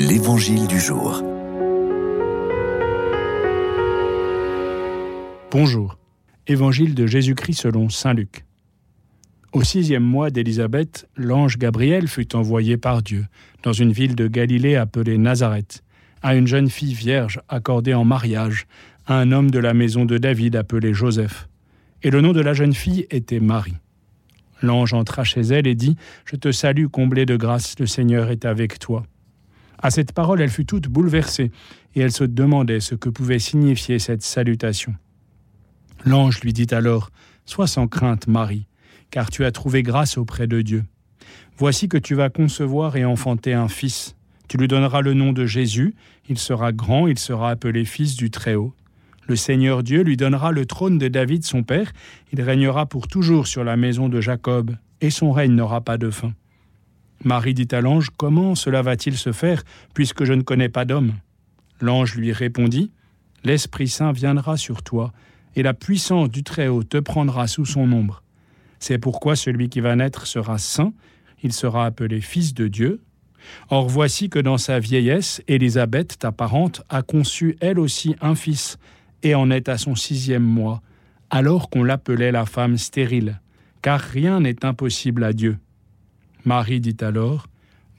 L'Évangile du jour. Bonjour. Évangile de Jésus-Christ selon Saint Luc. Au sixième mois d'Élisabeth, l'ange Gabriel fut envoyé par Dieu dans une ville de Galilée appelée Nazareth, à une jeune fille vierge accordée en mariage à un homme de la maison de David appelé Joseph. Et le nom de la jeune fille était Marie. L'ange entra chez elle et dit Je te salue, comblée de grâce, le Seigneur est avec toi. À cette parole, elle fut toute bouleversée, et elle se demandait ce que pouvait signifier cette salutation. L'ange lui dit alors Sois sans crainte, Marie, car tu as trouvé grâce auprès de Dieu. Voici que tu vas concevoir et enfanter un fils. Tu lui donneras le nom de Jésus, il sera grand, il sera appelé fils du Très-Haut. Le Seigneur Dieu lui donnera le trône de David son père, il régnera pour toujours sur la maison de Jacob, et son règne n'aura pas de fin. Marie dit à l'ange, Comment cela va-t-il se faire, puisque je ne connais pas d'homme? L'ange lui répondit, L'Esprit Saint viendra sur toi, et la puissance du Très-Haut te prendra sous son ombre. C'est pourquoi celui qui va naître sera saint, il sera appelé Fils de Dieu. Or voici que dans sa vieillesse, Élisabeth, ta parente, a conçu elle aussi un fils, et en est à son sixième mois, alors qu'on l'appelait la femme stérile, car rien n'est impossible à Dieu. Marie dit alors,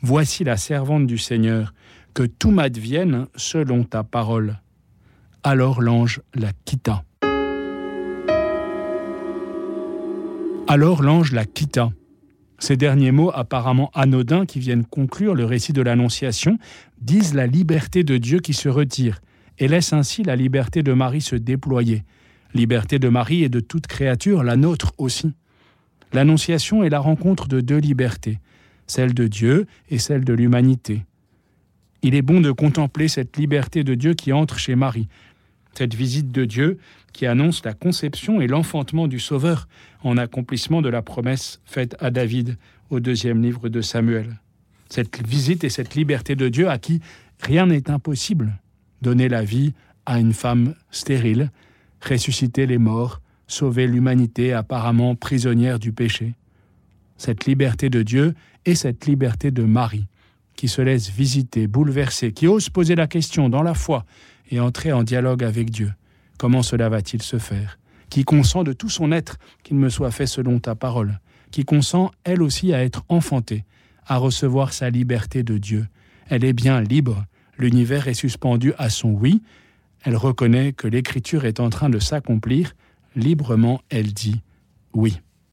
Voici la servante du Seigneur, que tout m'advienne selon ta parole. Alors l'ange la quitta. Alors l'ange la quitta. Ces derniers mots apparemment anodins qui viennent conclure le récit de l'Annonciation disent la liberté de Dieu qui se retire, et laisse ainsi la liberté de Marie se déployer. Liberté de Marie et de toute créature, la nôtre aussi. L'Annonciation est la rencontre de deux libertés, celle de Dieu et celle de l'humanité. Il est bon de contempler cette liberté de Dieu qui entre chez Marie, cette visite de Dieu qui annonce la conception et l'enfantement du Sauveur en accomplissement de la promesse faite à David au deuxième livre de Samuel. Cette visite et cette liberté de Dieu à qui rien n'est impossible donner la vie à une femme stérile, ressusciter les morts, sauver l'humanité apparemment prisonnière du péché. Cette liberté de Dieu et cette liberté de Marie, qui se laisse visiter, bouleverser, qui ose poser la question dans la foi et entrer en dialogue avec Dieu. Comment cela va-t-il se faire? Qui consent de tout son être qu'il me soit fait selon ta parole, qui consent elle aussi à être enfantée, à recevoir sa liberté de Dieu? Elle est bien libre, l'univers est suspendu à son oui, elle reconnaît que l'écriture est en train de s'accomplir, librement elle dit oui.